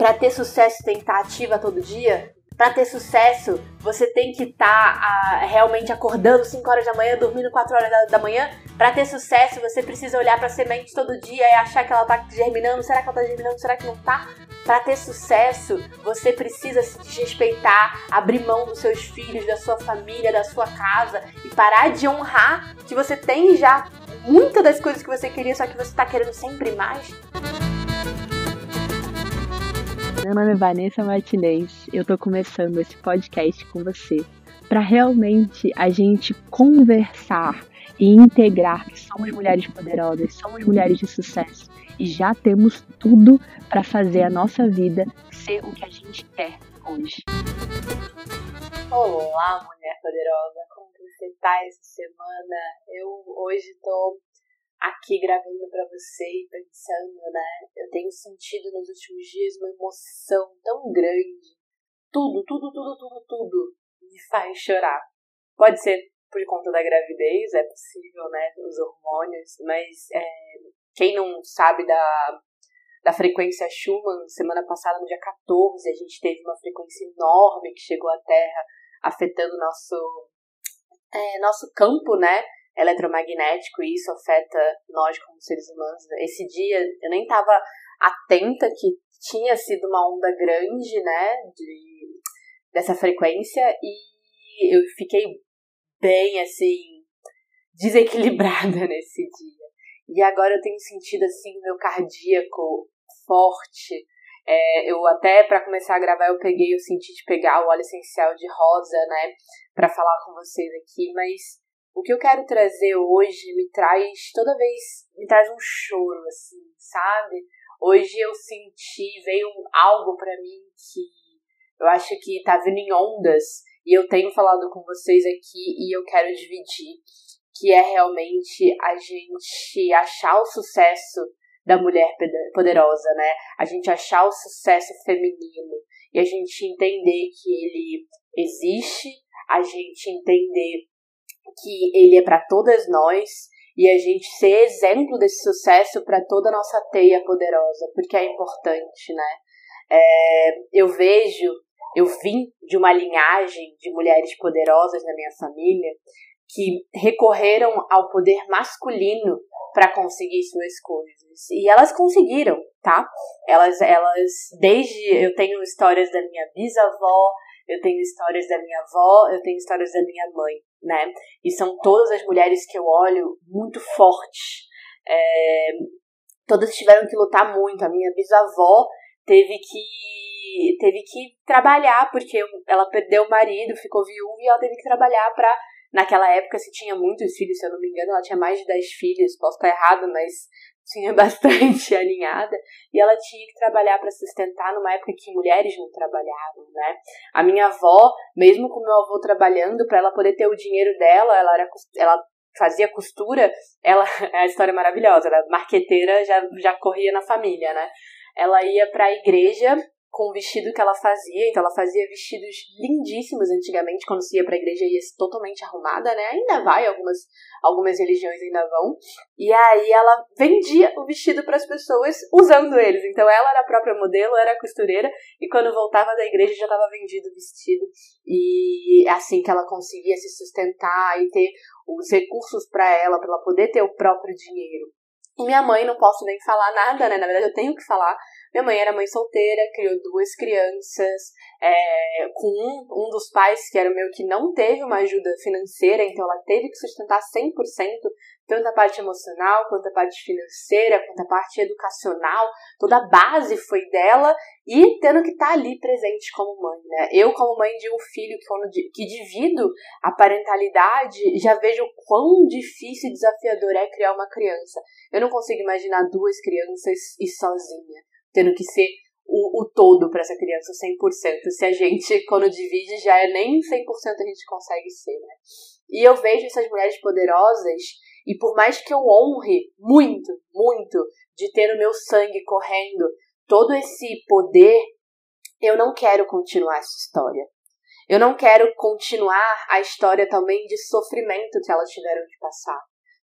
para ter sucesso tem que estar ativa todo dia? Para ter sucesso, você tem que estar tá, realmente acordando 5 horas da manhã, dormindo 4 horas da, da manhã. Para ter sucesso, você precisa olhar para a semente todo dia e achar que ela tá germinando. Será que ela tá germinando? Será que não tá? Para ter sucesso, você precisa se desrespeitar, abrir mão dos seus filhos, da sua família, da sua casa e parar de honrar que você tem já muitas das coisas que você queria, só que você está querendo sempre mais. Meu nome é Vanessa Martinez. Eu tô começando esse podcast com você para realmente a gente conversar e integrar que somos mulheres poderosas, somos mulheres de sucesso e já temos tudo para fazer a nossa vida ser o que a gente quer hoje. Olá, mulher poderosa, como você tá essa semana? Eu hoje tô aqui gravando para você e pensando, né? Tenho sentido nos últimos dias uma emoção tão grande. Tudo, tudo, tudo, tudo, tudo me faz chorar. Pode ser por conta da gravidez, é possível, né? Os hormônios, mas é, quem não sabe da, da frequência Schumann, semana passada, no dia 14, a gente teve uma frequência enorme que chegou à Terra, afetando nosso, é, nosso campo, né? Eletromagnético e isso afeta nós como seres humanos. Esse dia eu nem estava atenta que tinha sido uma onda grande, né, de, dessa frequência e eu fiquei bem assim desequilibrada nesse dia. E agora eu tenho sentido assim meu cardíaco forte. É, eu até para começar a gravar eu peguei, eu senti de pegar o óleo essencial de rosa, né, para falar com vocês aqui, mas o que eu quero trazer hoje me traz, toda vez, me traz um choro, assim, sabe? Hoje eu senti, veio algo para mim que eu acho que tá vindo em ondas e eu tenho falado com vocês aqui e eu quero dividir, que é realmente a gente achar o sucesso da mulher poderosa, né? A gente achar o sucesso feminino e a gente entender que ele existe, a gente entender que ele é para todas nós e a gente ser exemplo desse sucesso para toda a nossa teia poderosa, porque é importante, né? É, eu vejo, eu vim de uma linhagem de mulheres poderosas na minha família que recorreram ao poder masculino para conseguir suas coisas. E elas conseguiram, tá? Elas, elas, desde. Eu tenho histórias da minha bisavó, eu tenho histórias da minha avó, eu tenho histórias da minha mãe, né? E são todas as mulheres que eu olho muito fortes. É, todas tiveram que lutar muito. A minha bisavó teve que teve que trabalhar porque ela perdeu o marido, ficou viúva e ela teve que trabalhar para naquela época se tinha muitos filhos, se eu não me engano, ela tinha mais de 10 filhos, posso estar errado, mas tinha bastante alinhada, e ela tinha que trabalhar para sustentar numa época que mulheres não trabalhavam, né? A minha avó, mesmo com meu avô trabalhando para ela poder ter o dinheiro dela, ela era ela fazia costura, ela a história é maravilhosa, era marqueteira, já já corria na família, né? Ela ia para a igreja com o vestido que ela fazia. Então, ela fazia vestidos lindíssimos antigamente, quando se ia pra igreja, ia totalmente arrumada, né? Ainda vai, algumas, algumas religiões ainda vão. E aí, ela vendia o vestido para as pessoas usando eles. Então, ela era a própria modelo, era costureira, e quando voltava da igreja já estava vendido o vestido. E é assim que ela conseguia se sustentar e ter os recursos para ela, para ela poder ter o próprio dinheiro. E minha mãe, não posso nem falar nada, né? Na verdade, eu tenho que falar. Minha mãe era mãe solteira, criou duas crianças, é, com um, um dos pais, que era o meu, que não teve uma ajuda financeira, então ela teve que sustentar 100%, tanto a parte emocional, quanto a parte financeira, quanto a parte educacional, toda a base foi dela, e tendo que estar tá ali presente como mãe, né? Eu, como mãe de um filho que, que divido a parentalidade, já vejo quão difícil e desafiador é criar uma criança. Eu não consigo imaginar duas crianças e sozinha, tendo que ser o, o todo para essa criança 100%. Se a gente, quando divide, já é nem 100% a gente consegue ser, né? E eu vejo essas mulheres poderosas, e por mais que eu honre muito, muito, de ter no meu sangue correndo todo esse poder, eu não quero continuar essa história. Eu não quero continuar a história também de sofrimento que elas tiveram de passar.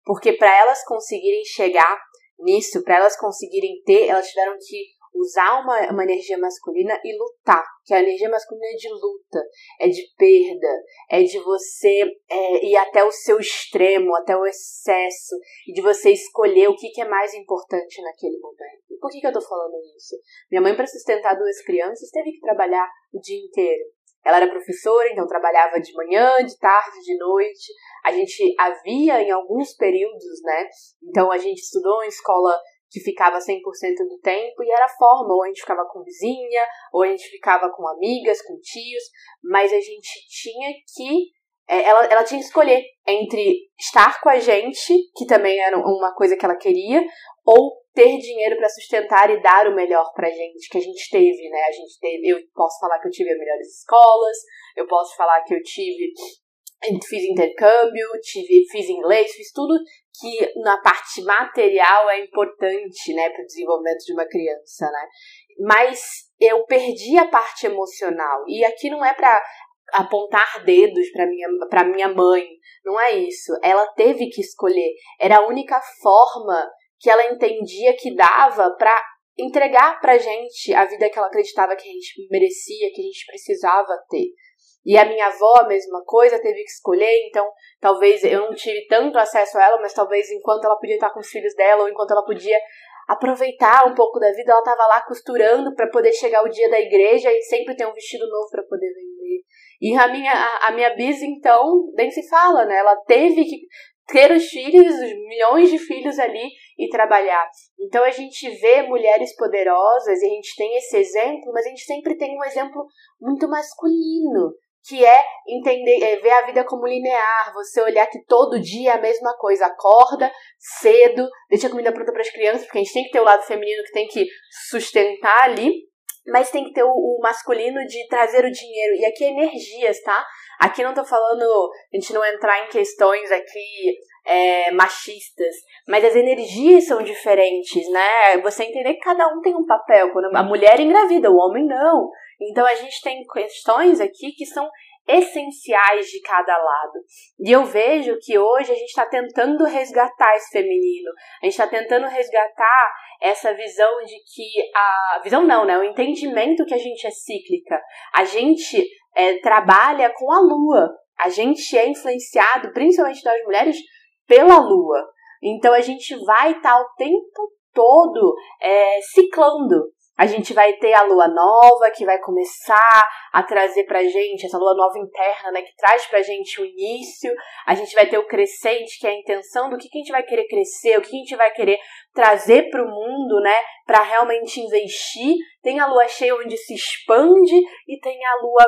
Porque para elas conseguirem chegar nisso, para elas conseguirem ter, elas tiveram que usar uma, uma energia masculina e lutar. Que a energia masculina é de luta, é de perda, é de você é, ir até o seu extremo, até o excesso, e de você escolher o que, que é mais importante naquele momento. Por que, que eu tô falando isso? Minha mãe, para sustentar duas crianças, teve que trabalhar o dia inteiro. Ela era professora, então trabalhava de manhã, de tarde, de noite. A gente havia em alguns períodos, né? Então a gente estudou em escola que ficava 100% do tempo e era forma, ou a gente ficava com vizinha, ou a gente ficava com amigas, com tios, mas a gente tinha que é, ela, ela tinha que escolher entre estar com a gente, que também era uma coisa que ela queria, ou ter dinheiro para sustentar e dar o melhor pra gente, que a gente teve, né? A gente teve, eu posso falar que eu tive as melhores escolas, eu posso falar que eu tive fiz intercâmbio, tive, fiz inglês, fiz tudo que na parte material é importante, né, para o desenvolvimento de uma criança, né? Mas eu perdi a parte emocional. E aqui não é para apontar dedos para minha para minha mãe, não é isso. Ela teve que escolher. Era a única forma que ela entendia que dava para entregar pra gente a vida que ela acreditava que a gente merecia, que a gente precisava ter. E a minha avó, a mesma coisa, teve que escolher, então talvez eu não tive tanto acesso a ela, mas talvez enquanto ela podia estar com os filhos dela, ou enquanto ela podia aproveitar um pouco da vida, ela estava lá costurando para poder chegar o dia da igreja e sempre ter um vestido novo para poder vender. E a minha, a, a minha bis, então, nem se fala, né? Ela teve que ter os filhos, os milhões de filhos ali e trabalhar. Então a gente vê mulheres poderosas e a gente tem esse exemplo, mas a gente sempre tem um exemplo muito masculino, que é entender, é ver a vida como linear, você olhar que todo dia é a mesma coisa, acorda cedo, deixa a comida pronta para as crianças, porque a gente tem que ter o lado feminino que tem que sustentar ali, mas tem que ter o, o masculino de trazer o dinheiro. E aqui é energias, tá? Aqui não tô falando, a gente não entrar em questões aqui é, machistas, mas as energias são diferentes, né? Você entender que cada um tem um papel. Quando a mulher engravida, o homem não. Então a gente tem questões aqui que são essenciais de cada lado. E eu vejo que hoje a gente está tentando resgatar esse feminino, a gente está tentando resgatar essa visão de que a visão não, né? O entendimento que a gente é cíclica. A gente é, trabalha com a lua. A gente é influenciado, principalmente das mulheres, pela lua. Então a gente vai estar tá o tempo todo é, ciclando. A gente vai ter a lua nova que vai começar a trazer pra gente, essa lua nova interna, né, que traz pra gente o início. A gente vai ter o crescente, que é a intenção do que, que a gente vai querer crescer, o que a gente vai querer trazer pro mundo, né, para realmente investir. Tem a lua cheia onde se expande e tem a lua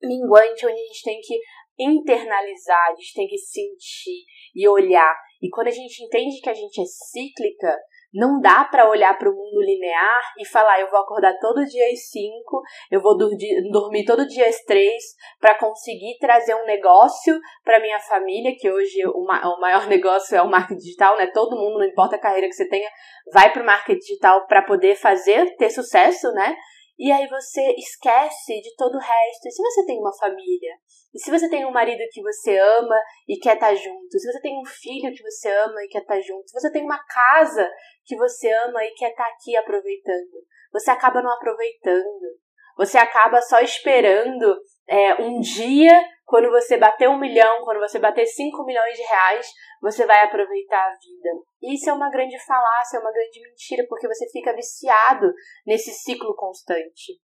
minguante onde a gente tem que internalizar, a gente tem que sentir e olhar. E quando a gente entende que a gente é cíclica, não dá para olhar para o mundo linear e falar, eu vou acordar todo dia às 5, eu vou dormir, todo dia às 3 para conseguir trazer um negócio para minha família, que hoje o maior negócio é o marketing digital, né? Todo mundo, não importa a carreira que você tenha, vai para o marketing digital para poder fazer, ter sucesso, né? E aí você esquece de todo o resto. E se você tem uma família? E se você tem um marido que você ama e quer estar tá junto? Se você tem um filho que você ama e quer estar tá junto? Se você tem uma casa que você ama e quer estar tá aqui aproveitando? Você acaba não aproveitando. Você acaba só esperando é, um dia, quando você bater um milhão, quando você bater cinco milhões de reais, você vai aproveitar a vida. Isso é uma grande falácia, é uma grande mentira, porque você fica viciado nesse ciclo constante.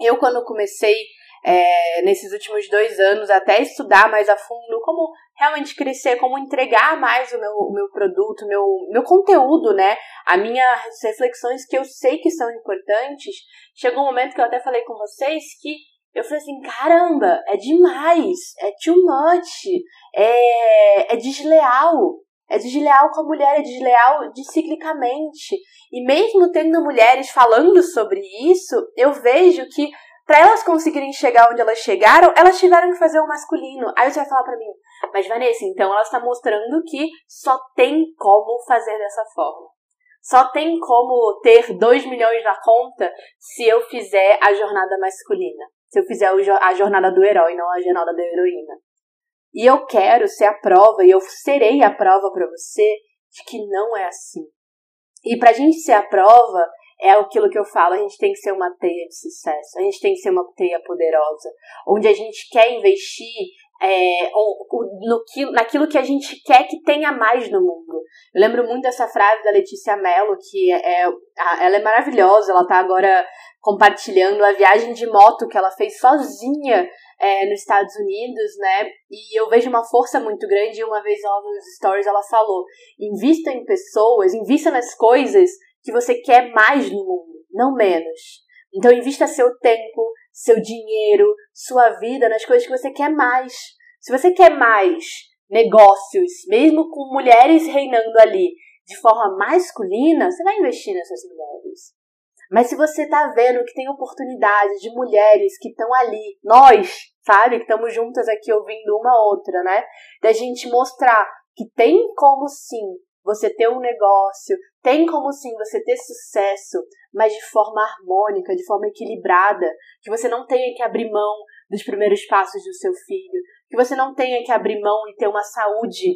Eu, quando comecei é, nesses últimos dois anos, até estudar mais a fundo como realmente crescer, como entregar mais o meu, o meu produto, meu, meu conteúdo, né? As minhas reflexões que eu sei que são importantes. Chegou um momento que eu até falei com vocês que eu falei assim, caramba, é demais, é too much, é, é desleal. É desleal com a mulher, é desleal de ciclicamente. E mesmo tendo mulheres falando sobre isso, eu vejo que para elas conseguirem chegar onde elas chegaram, elas tiveram que fazer o masculino. Aí você vai falar para mim, mas Vanessa, então ela está mostrando que só tem como fazer dessa forma. Só tem como ter 2 milhões na conta se eu fizer a jornada masculina. Se eu fizer a jornada do herói, não a jornada da heroína. E eu quero ser a prova, e eu serei a prova para você de que não é assim. E pra gente ser a prova, é aquilo que eu falo, a gente tem que ser uma teia de sucesso, a gente tem que ser uma teia poderosa, onde a gente quer investir é, no naquilo que a gente quer que tenha mais no mundo. Eu lembro muito dessa frase da Letícia Mello, que é, ela é maravilhosa, ela está agora compartilhando a viagem de moto que ela fez sozinha é, nos Estados Unidos, né? E eu vejo uma força muito grande. E uma vez ela nos stories ela falou: invista em pessoas, invista nas coisas que você quer mais no mundo, não menos. Então invista seu tempo, seu dinheiro, sua vida nas coisas que você quer mais. Se você quer mais negócios, mesmo com mulheres reinando ali de forma masculina, você vai investir nessas mulheres. Mas se você tá vendo que tem oportunidades de mulheres que estão ali, nós, sabe, que estamos juntas aqui ouvindo uma outra, né? Da gente mostrar que tem como sim você ter um negócio, tem como sim você ter sucesso, mas de forma harmônica, de forma equilibrada, que você não tenha que abrir mão dos primeiros passos do seu filho, que você não tenha que abrir mão e ter uma saúde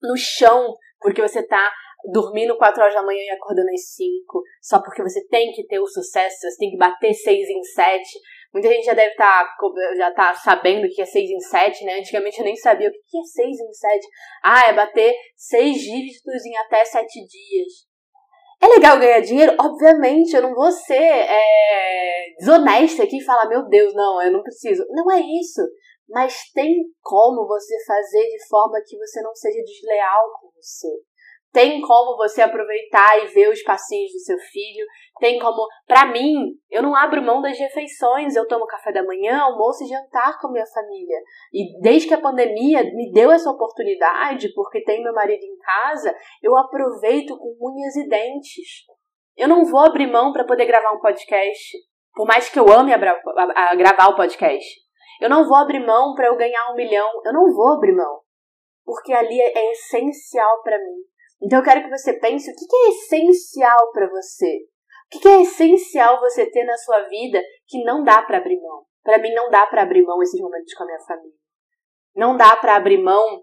no chão, porque você tá dormindo 4 horas da manhã e acordando às 5, só porque você tem que ter o sucesso, você tem que bater 6 em 7. Muita gente já deve estar tá, já tá sabendo que é 6 em 7, né? Antigamente eu nem sabia o que é 6 em 7. Ah, é bater 6 dígitos em até 7 dias. É legal ganhar dinheiro? Obviamente, eu não vou ser é, desonesta aqui e falar, meu Deus, não, eu não preciso. Não é isso. Mas tem como você fazer de forma que você não seja desleal com você. Tem como você aproveitar e ver os passinhos do seu filho. Tem como, para mim, eu não abro mão das refeições. Eu tomo café da manhã, almoço e jantar com a minha família. E desde que a pandemia me deu essa oportunidade, porque tem meu marido em casa, eu aproveito com unhas e dentes. Eu não vou abrir mão para poder gravar um podcast, por mais que eu ame a, a, a gravar o podcast. Eu não vou abrir mão para eu ganhar um milhão. Eu não vou abrir mão. Porque ali é, é essencial para mim. Então eu quero que você pense o que é essencial para você. O que é essencial você ter na sua vida que não dá para abrir mão. Para mim não dá para abrir mão esses momentos com a minha família. Não dá para abrir mão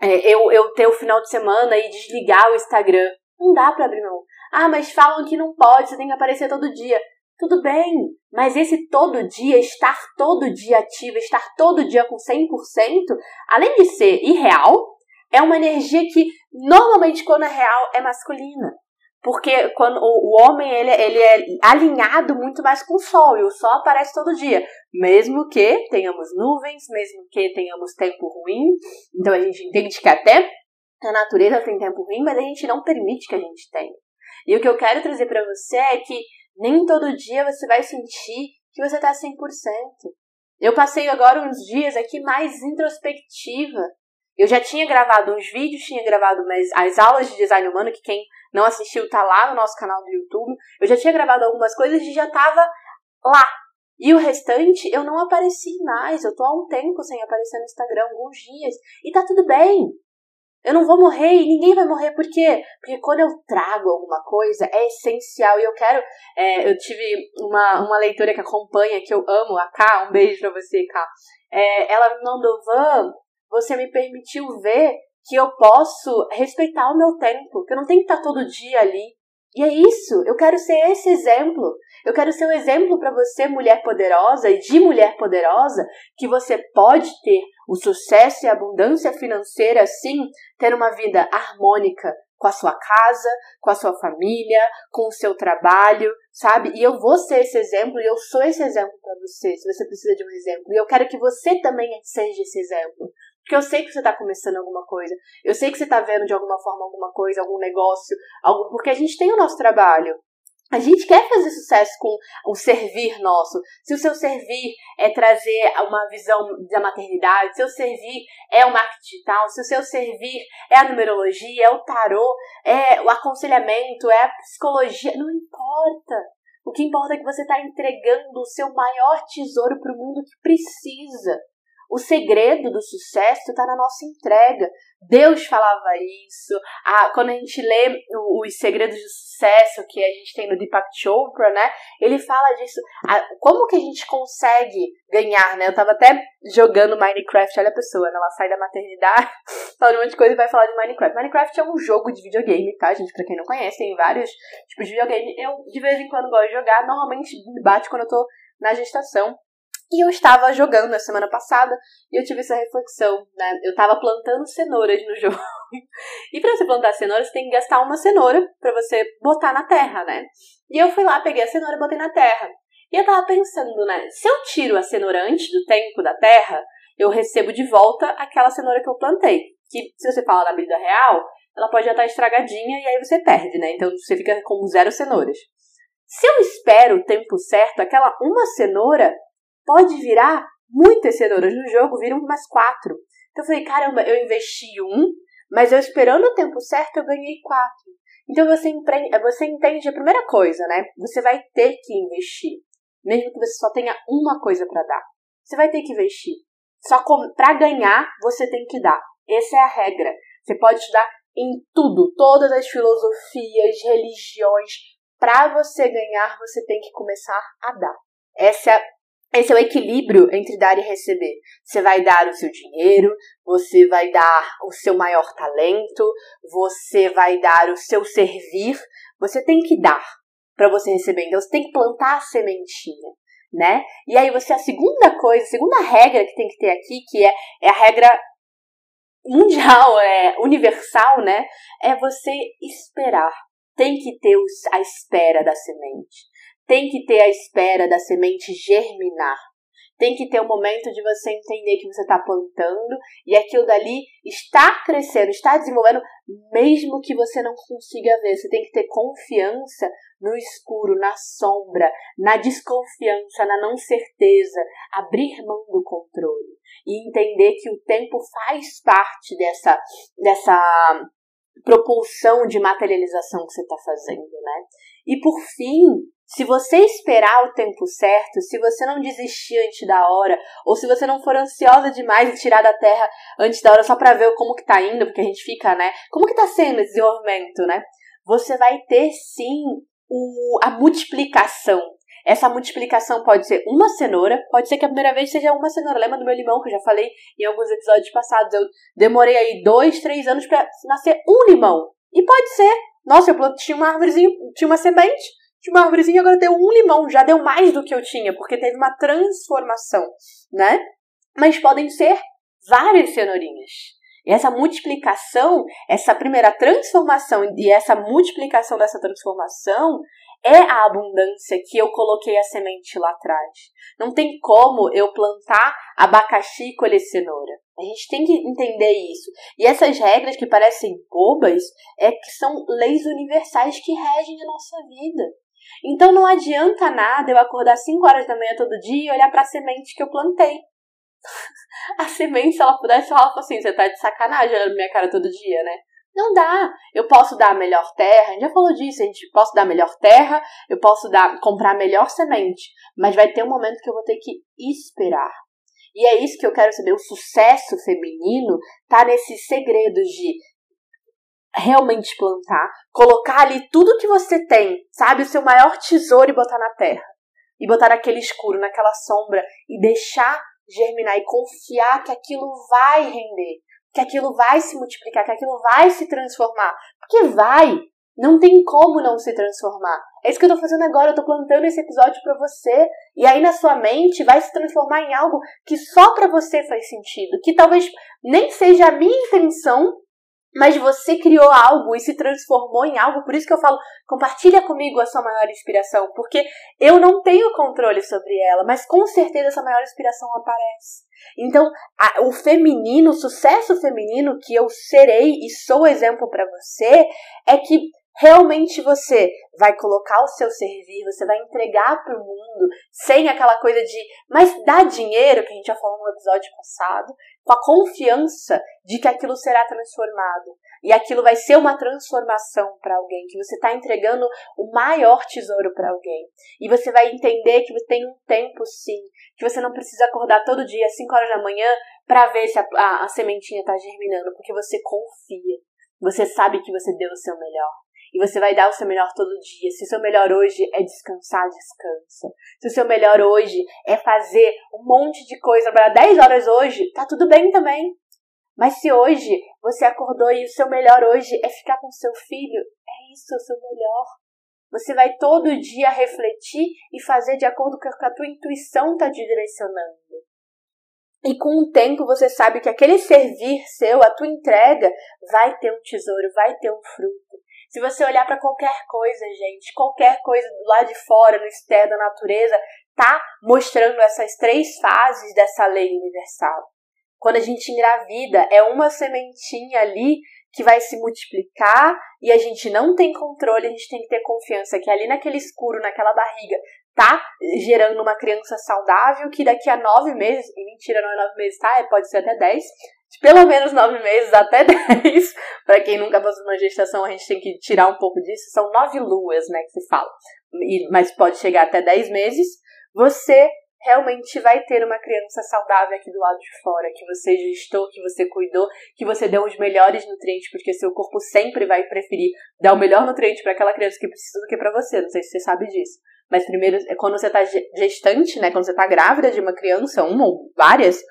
é, eu, eu ter o final de semana e desligar o Instagram. Não dá para abrir mão. Ah, mas falam que não pode, você tem que aparecer todo dia. Tudo bem, mas esse todo dia, estar todo dia ativa, estar todo dia com 100%, além de ser irreal, é uma energia que normalmente quando é real é masculina. Porque quando o, homem ele, ele é alinhado muito mais com o sol e o sol aparece todo dia, mesmo que tenhamos nuvens, mesmo que tenhamos tempo ruim. Então a gente entende que até a natureza tem tempo ruim, mas a gente não permite que a gente tenha. E o que eu quero trazer para você é que nem todo dia você vai sentir que você tá 100%. Eu passei agora uns dias aqui mais introspectiva, eu já tinha gravado uns vídeos, tinha gravado umas, as aulas de design humano, que quem não assistiu tá lá no nosso canal do YouTube. Eu já tinha gravado algumas coisas e já tava lá. E o restante eu não apareci mais. Eu tô há um tempo sem aparecer no Instagram, alguns dias. E tá tudo bem. Eu não vou morrer e ninguém vai morrer. Por quê? Porque quando eu trago alguma coisa, é essencial. E eu quero. É, eu tive uma, uma leitora que acompanha, que eu amo, a Ká. Um beijo pra você, Ká. É, ela me mandou, Van, você me permitiu ver que eu posso respeitar o meu tempo, que eu não tenho que estar todo dia ali. E é isso, eu quero ser esse exemplo. Eu quero ser um exemplo para você, mulher poderosa e de mulher poderosa, que você pode ter o sucesso e a abundância financeira, sim, ter uma vida harmônica com a sua casa, com a sua família, com o seu trabalho, sabe? E eu vou ser esse exemplo e eu sou esse exemplo para você, se você precisa de um exemplo. E eu quero que você também seja esse exemplo. Porque eu sei que você está começando alguma coisa. Eu sei que você está vendo de alguma forma alguma coisa, algum negócio, algum... porque a gente tem o nosso trabalho. A gente quer fazer sucesso com o servir nosso. Se o seu servir é trazer uma visão da maternidade, se o servir é o marketing digital, se o seu servir é a numerologia, é o tarô, é o aconselhamento, é a psicologia, não importa. O que importa é que você está entregando o seu maior tesouro para o mundo que precisa. O segredo do sucesso está na nossa entrega. Deus falava isso. Ah, quando a gente lê os segredos do sucesso que a gente tem no Deepak Chopra, né? Ele fala disso. Ah, como que a gente consegue ganhar, né? Eu tava até jogando Minecraft, olha a pessoa, né? ela sai da maternidade, fala de um monte de coisa e vai falar de Minecraft. Minecraft é um jogo de videogame, tá, gente? Pra quem não conhece, tem vários tipos de videogame. Eu, de vez em quando, gosto de jogar. Normalmente bate quando eu tô na gestação. E eu estava jogando na semana passada e eu tive essa reflexão, né? Eu estava plantando cenouras no jogo. e para você plantar cenoura, você tem que gastar uma cenoura para você botar na terra, né? E eu fui lá, peguei a cenoura e botei na terra. E eu tava pensando, né? Se eu tiro a cenoura antes do tempo da terra, eu recebo de volta aquela cenoura que eu plantei. Que, se você fala na vida real, ela pode já estar estragadinha e aí você perde, né? Então você fica com zero cenouras. Se eu espero o tempo certo, aquela uma cenoura pode virar muitas cenouras no jogo, viram umas quatro. Então eu falei, caramba, eu investi um, mas eu esperando o tempo certo eu ganhei quatro. Então você, você entende a primeira coisa, né? Você vai ter que investir, mesmo que você só tenha uma coisa para dar. Você vai ter que investir. Só para ganhar você tem que dar. Essa é a regra. Você pode estudar em tudo, todas as filosofias, religiões. Para você ganhar, você tem que começar a dar. Essa é esse é o equilíbrio entre dar e receber. Você vai dar o seu dinheiro, você vai dar o seu maior talento, você vai dar o seu servir. Você tem que dar para você receber. Então você tem que plantar a sementinha, né? E aí você a segunda coisa, a segunda regra que tem que ter aqui, que é, é a regra mundial, é universal, né? É você esperar. Tem que ter a espera da semente. Tem que ter a espera da semente germinar. Tem que ter o um momento de você entender que você está plantando e aquilo dali está crescendo, está desenvolvendo, mesmo que você não consiga ver. Você tem que ter confiança no escuro, na sombra, na desconfiança, na não certeza, abrir mão do controle e entender que o tempo faz parte dessa, dessa propulsão de materialização que você está fazendo, né? E por fim, se você esperar o tempo certo, se você não desistir antes da hora, ou se você não for ansiosa demais e tirar da terra antes da hora só para ver como que tá indo, porque a gente fica, né? Como que tá sendo esse desenvolvimento, né? Você vai ter sim o, a multiplicação. Essa multiplicação pode ser uma cenoura, pode ser que a primeira vez seja uma cenoura. Lembra do meu limão que eu já falei em alguns episódios passados? Eu demorei aí dois, três anos para nascer um limão. E pode ser, nossa, eu plantei, tinha uma árvorezinha, tinha uma semente, de uma árvorezinha agora deu um limão, já deu mais do que eu tinha, porque teve uma transformação, né? Mas podem ser várias cenourinhas. E essa multiplicação, essa primeira transformação e essa multiplicação dessa transformação é a abundância que eu coloquei a semente lá atrás. Não tem como eu plantar abacaxi e colher cenoura. A gente tem que entender isso. E essas regras que parecem bobas é que são leis universais que regem a nossa vida. Então não adianta nada eu acordar 5 horas da manhã todo dia e olhar para a semente que eu plantei. a semente, se ela pudesse falar assim, você tá de sacanagem olhando minha cara todo dia, né? Não dá. Eu posso dar a melhor terra, a gente já falou disso, a gente posso dar a melhor terra, eu posso dar, comprar a melhor semente, mas vai ter um momento que eu vou ter que esperar. E é isso que eu quero saber. O sucesso feminino tá nesses segredos de realmente plantar, colocar ali tudo que você tem, sabe, o seu maior tesouro e botar na terra. E botar naquele escuro, naquela sombra e deixar germinar e confiar que aquilo vai render, que aquilo vai se multiplicar, que aquilo vai se transformar. Porque vai, não tem como não se transformar. É isso que eu tô fazendo agora, eu tô plantando esse episódio para você. E aí na sua mente vai se transformar em algo que só para você faz sentido, que talvez nem seja a minha intenção, mas você criou algo e se transformou em algo. Por isso que eu falo, compartilha comigo a sua maior inspiração, porque eu não tenho controle sobre ela, mas com certeza essa maior inspiração aparece. Então, a, o feminino, o sucesso feminino que eu serei e sou exemplo para você, é que realmente você vai colocar o seu servir, você vai entregar para o mundo sem aquela coisa de, mas dá dinheiro, que a gente já falou no episódio passado, com a confiança de que aquilo será transformado. E aquilo vai ser uma transformação para alguém, que você está entregando o maior tesouro para alguém. E você vai entender que tem um tempo sim, que você não precisa acordar todo dia às 5 horas da manhã para ver se a, a, a sementinha está germinando, porque você confia. Você sabe que você deu o seu melhor. E você vai dar o seu melhor todo dia. Se o seu melhor hoje é descansar, descansa. Se o seu melhor hoje é fazer um monte de coisa para 10 horas hoje, tá tudo bem também. Mas se hoje você acordou e o seu melhor hoje é ficar com seu filho, é isso o seu melhor. Você vai todo dia refletir e fazer de acordo com o que a tua intuição está te direcionando. E com o tempo você sabe que aquele servir seu, a tua entrega, vai ter um tesouro, vai ter um fruto. Se você olhar para qualquer coisa, gente, qualquer coisa lado de fora, no externo da natureza, tá mostrando essas três fases dessa lei universal. Quando a gente engravida, é uma sementinha ali que vai se multiplicar e a gente não tem controle, a gente tem que ter confiança que ali naquele escuro, naquela barriga, tá gerando uma criança saudável que daqui a nove meses, e mentira, não é nove meses, tá? É, pode ser até dez, de pelo menos nove meses até dez. para quem nunca passou uma gestação, a gente tem que tirar um pouco disso. São nove luas, né, que se fala. E, mas pode chegar até dez meses. Você realmente vai ter uma criança saudável aqui do lado de fora, que você gestou, que você cuidou, que você deu os melhores nutrientes, porque seu corpo sempre vai preferir dar o melhor nutriente para aquela criança que precisa do que para você. Não sei se você sabe disso. Mas primeiro, é quando você está gestante, né, quando você está grávida de uma criança, uma ou várias,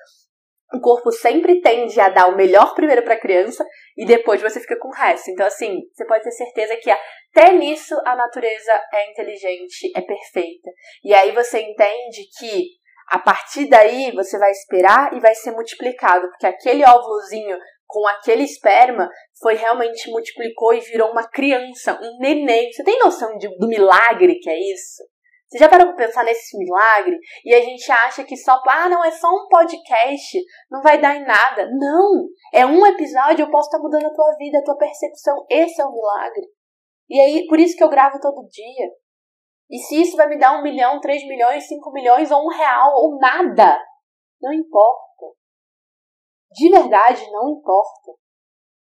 o corpo sempre tende a dar o melhor primeiro para a criança e depois você fica com o resto. Então, assim, você pode ter certeza que até nisso a natureza é inteligente, é perfeita. E aí você entende que a partir daí você vai esperar e vai ser multiplicado, porque aquele óvulozinho com aquele esperma foi realmente multiplicou e virou uma criança, um neném. Você tem noção de, do milagre que é isso? Você já parou pra pensar nesse milagre? E a gente acha que só, ah, não, é só um podcast, não vai dar em nada. Não! É um episódio, eu posso estar tá mudando a tua vida, a tua percepção. Esse é o milagre. E aí, por isso que eu gravo todo dia. E se isso vai me dar um milhão, três milhões, cinco milhões, ou um real, ou nada, não importa. De verdade, não importa.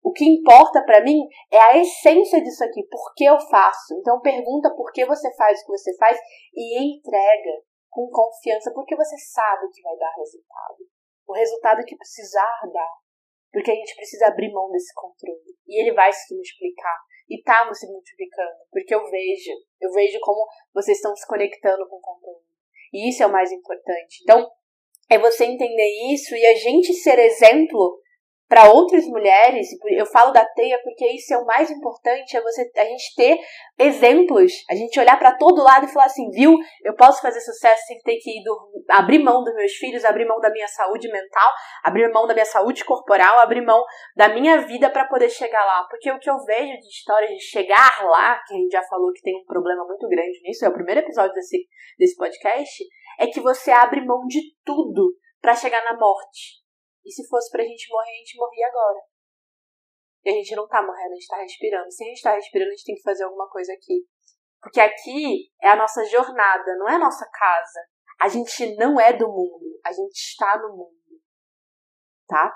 O que importa para mim é a essência disso aqui, por que eu faço. Então pergunta por que você faz o que você faz e entrega com confiança, porque você sabe que vai dar resultado. O resultado que precisar dar. Porque a gente precisa abrir mão desse controle. E ele vai se multiplicar. E tá se multiplicando. Porque eu vejo. Eu vejo como vocês estão se conectando com o conteúdo. E isso é o mais importante. Então, é você entender isso e a gente ser exemplo para outras mulheres, eu falo da teia porque isso é o mais importante, é você a gente ter exemplos, a gente olhar para todo lado e falar assim, viu, eu posso fazer sucesso sem ter que do, abrir mão dos meus filhos, abrir mão da minha saúde mental, abrir mão da minha saúde corporal, abrir mão da minha vida para poder chegar lá, porque o que eu vejo de histórias de chegar lá, que a gente já falou que tem um problema muito grande nisso, é o primeiro episódio desse desse podcast, é que você abre mão de tudo para chegar na morte. E se fosse pra gente morrer, a gente morria agora. E a gente não tá morrendo, a gente tá respirando. Se a gente tá respirando, a gente tem que fazer alguma coisa aqui. Porque aqui é a nossa jornada, não é a nossa casa. A gente não é do mundo, a gente está no mundo. Tá?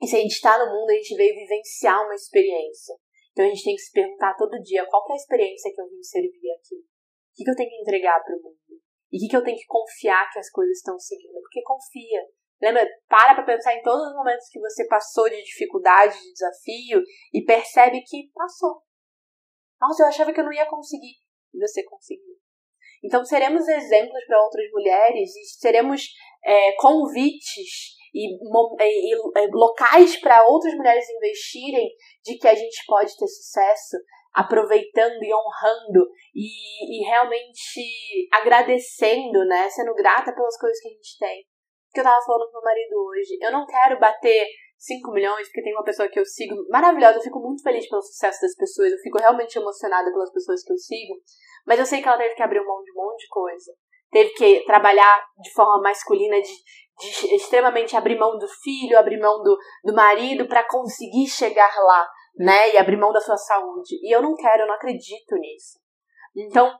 E se a gente está no mundo, a gente veio vivenciar uma experiência. Então a gente tem que se perguntar todo dia qual é a experiência que eu vim servir aqui. O que, que eu tenho que entregar para o mundo? E o que, que eu tenho que confiar que as coisas estão seguindo? Porque confia. Lembra? Para pra pensar em todos os momentos que você passou de dificuldade, de desafio e percebe que passou. Nossa, eu achava que eu não ia conseguir. E você conseguiu. Então, seremos exemplos para outras mulheres e seremos é, convites e, e, e locais para outras mulheres investirem de que a gente pode ter sucesso aproveitando e honrando e, e realmente agradecendo, né? Sendo grata pelas coisas que a gente tem que eu tava falando com meu marido hoje. Eu não quero bater 5 milhões, porque tem uma pessoa que eu sigo maravilhosa. Eu fico muito feliz pelo sucesso das pessoas. Eu fico realmente emocionada pelas pessoas que eu sigo. Mas eu sei que ela teve que abrir mão de um monte de coisa. Teve que trabalhar de forma masculina, de, de extremamente abrir mão do filho, abrir mão do, do marido para conseguir chegar lá, né? E abrir mão da sua saúde. E eu não quero, eu não acredito nisso. Então,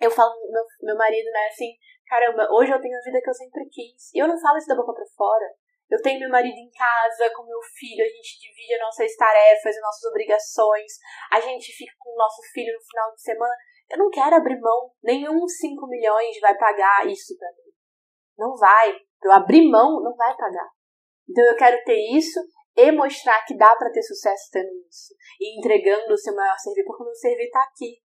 eu falo, meu, meu marido, né, assim, caramba, hoje eu tenho a vida que eu sempre quis. E eu não falo isso da boca pra fora. Eu tenho meu marido em casa, com meu filho, a gente divide as nossas tarefas, as nossas obrigações, a gente fica com o nosso filho no final de semana. Eu não quero abrir mão, nenhum 5 milhões vai pagar isso pra mim. Não vai. Eu abrir mão, não vai pagar. Então eu quero ter isso e mostrar que dá para ter sucesso tendo isso. E entregando o seu maior serviço, porque o meu serviço tá aqui.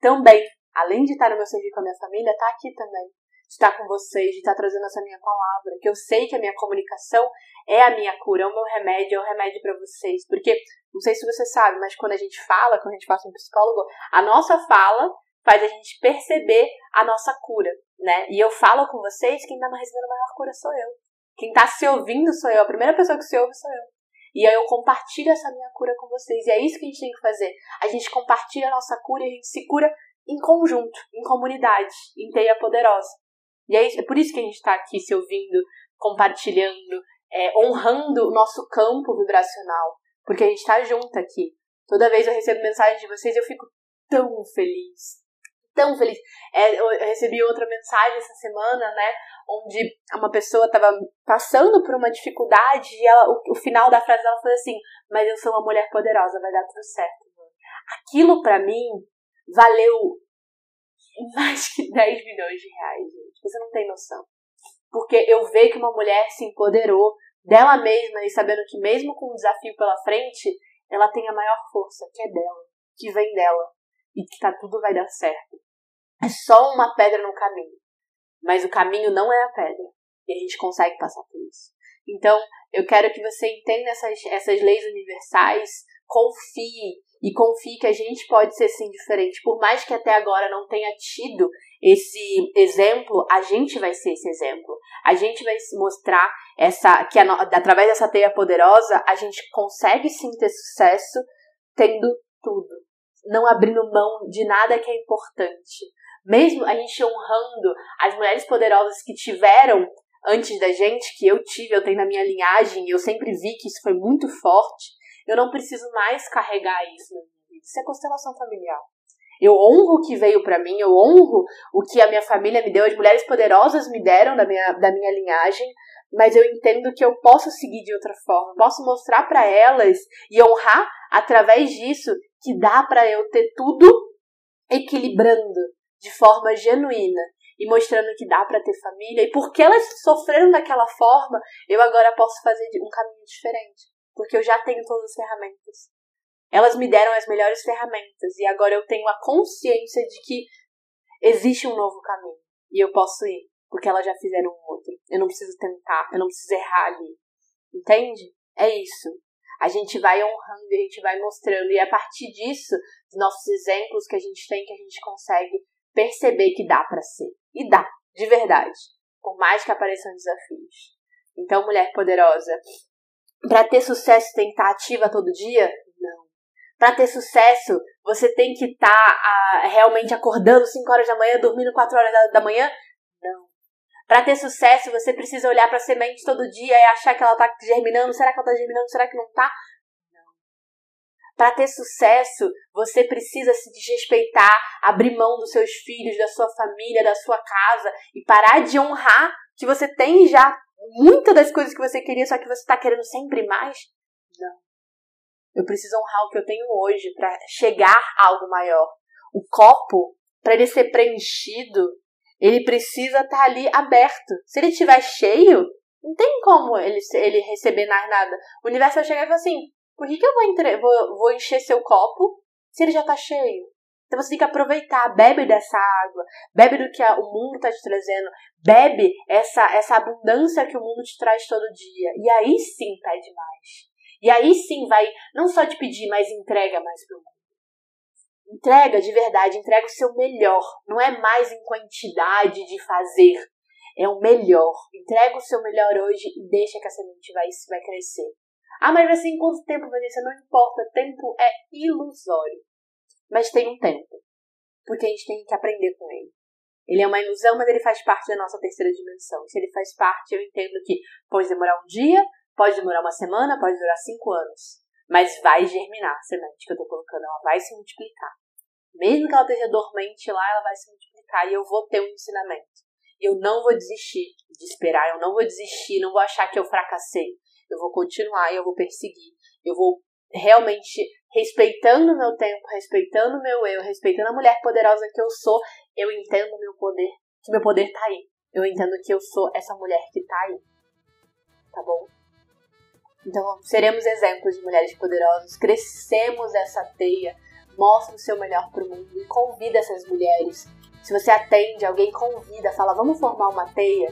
Também, além de estar no meu serviço com a minha família, tá aqui também estar com vocês, de estar trazendo essa minha palavra, que eu sei que a minha comunicação é a minha cura, é o meu remédio, é o remédio para vocês. Porque, não sei se você sabe, mas quando a gente fala, quando a gente passa um psicólogo, a nossa fala faz a gente perceber a nossa cura, né? E eu falo com vocês, quem tá recebendo a maior cura sou eu. Quem tá se ouvindo sou eu, a primeira pessoa que se ouve sou eu. E aí eu compartilho essa minha cura com vocês. E é isso que a gente tem que fazer. A gente compartilha a nossa cura e a gente se cura em conjunto, em comunidade, em teia poderosa. E é, é por isso que a gente está aqui se ouvindo, compartilhando, é, honrando o nosso campo vibracional. Porque a gente está junto aqui. Toda vez eu recebo mensagem de vocês, eu fico tão feliz. Tão feliz. É, eu recebi outra mensagem essa semana, né? Onde uma pessoa estava passando por uma dificuldade e ela, o, o, final da frase dela foi assim: Mas eu sou uma mulher poderosa, vai dar tudo certo. Aquilo para mim valeu mais que 10 milhões de reais, gente. Você não tem noção. Porque eu vejo que uma mulher se empoderou dela mesma e sabendo que mesmo com um desafio pela frente, ela tem a maior força, que é dela, que vem dela. E que tá, tudo vai dar certo. É só uma pedra no caminho. Mas o caminho não é a pedra. E a gente consegue passar por isso. Então, eu quero que você entenda essas, essas leis universais, confie e confie que a gente pode ser sim diferente. Por mais que até agora não tenha tido esse exemplo, a gente vai ser esse exemplo. A gente vai mostrar essa que a, através dessa teia poderosa a gente consegue sim ter sucesso tendo tudo, não abrindo mão de nada que é importante. Mesmo a gente honrando as mulheres poderosas que tiveram antes da gente, que eu tive, eu tenho na minha linhagem, eu sempre vi que isso foi muito forte. Eu não preciso mais carregar isso na minha vida. Isso é constelação familiar. Eu honro o que veio para mim, eu honro o que a minha família me deu, as mulheres poderosas me deram da minha, da minha linhagem, mas eu entendo que eu posso seguir de outra forma, posso mostrar para elas e honrar através disso que dá para eu ter tudo equilibrando de forma genuína e mostrando que dá para ter família e porque elas sofreram daquela forma, eu agora posso fazer um caminho diferente porque eu já tenho todas as ferramentas. Elas me deram as melhores ferramentas e agora eu tenho a consciência de que existe um novo caminho e eu posso ir, porque elas já fizeram um outro. Eu não preciso tentar, eu não preciso errar ali. Entende? É isso. A gente vai honrando a gente vai mostrando, e é a partir disso, dos nossos exemplos que a gente tem, que a gente consegue perceber que dá para ser. E dá, de verdade. Por mais que apareçam desafios. Então, mulher poderosa, para ter sucesso tem que estar ativa todo dia? Não. Para ter sucesso, você tem que estar tá, realmente acordando 5 horas da manhã, dormindo 4 horas da, da manhã? Não. Para ter sucesso, você precisa olhar para a semente todo dia e achar que ela está germinando. Será que ela está germinando? Será que não está? Não. Para ter sucesso, você precisa se desrespeitar, abrir mão dos seus filhos, da sua família, da sua casa e parar de honrar que você tem já muitas das coisas que você queria, só que você está querendo sempre mais? Não. Eu preciso honrar o que eu tenho hoje para chegar a algo maior. O copo, para ele ser preenchido, ele precisa estar tá ali aberto. Se ele estiver cheio, não tem como ele, ele receber mais nada. O universo vai chegar e falar assim: por que, que eu vou, entre... vou, vou encher seu copo se ele já está cheio? Então você tem que aproveitar, bebe dessa água, bebe do que o mundo está te trazendo, bebe essa, essa abundância que o mundo te traz todo dia. E aí sim pede mais. E aí sim vai não só te pedir, mas entrega mais pro mundo. Entrega de verdade, entrega o seu melhor. Não é mais em quantidade de fazer, é o melhor. Entrega o seu melhor hoje e deixa que a semente vai, vai crescer. Ah, mas vai ser em quanto tempo, Vanessa? Não importa, tempo é ilusório mas tem um tempo. Porque a gente tem que aprender com ele. Ele é uma ilusão, mas ele faz parte da nossa terceira dimensão. Se ele faz parte, eu entendo que pode demorar um dia, pode demorar uma semana, pode durar cinco anos. Mas vai germinar a semente que eu tô colocando, ela vai se multiplicar. Mesmo que ela esteja dormente lá, ela vai se multiplicar e eu vou ter um ensinamento. E eu não vou desistir de esperar, eu não vou desistir, não vou achar que eu fracassei. Eu vou continuar e eu vou perseguir. Eu vou realmente respeitando meu tempo, respeitando meu eu, respeitando a mulher poderosa que eu sou, eu entendo meu poder, que meu poder tá aí. Eu entendo que eu sou essa mulher que tá aí. Tá bom? Então, seremos exemplos de mulheres poderosas, crescemos essa teia, mostra o seu melhor pro mundo e convida essas mulheres. Se você atende, alguém convida, fala, vamos formar uma teia.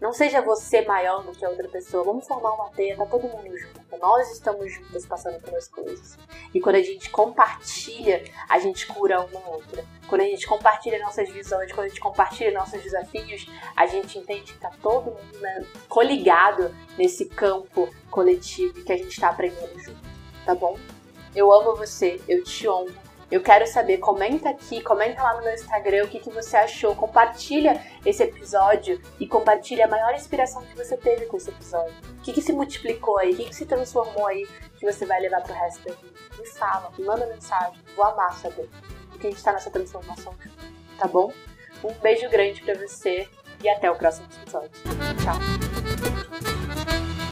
Não seja você maior do que a outra pessoa, vamos formar uma teia, tá todo mundo junto. Nós estamos juntas passando pelas coisas. E quando a gente compartilha, a gente cura uma outra. Quando a gente compartilha nossas visões, quando a gente compartilha nossos desafios, a gente entende que tá todo mundo né, coligado nesse campo coletivo que a gente está aprendendo junto. Tá bom? Eu amo você, eu te honro eu quero saber, comenta aqui, comenta lá no meu Instagram o que, que você achou, compartilha esse episódio e compartilha a maior inspiração que você teve com esse episódio. O que, que se multiplicou aí, o que, que se transformou aí que você vai levar pro resto da vida. Me fala, me manda mensagem, vou amar saber, porque a gente tá nessa transformação, tá bom? Um beijo grande para você e até o próximo episódio. Tchau!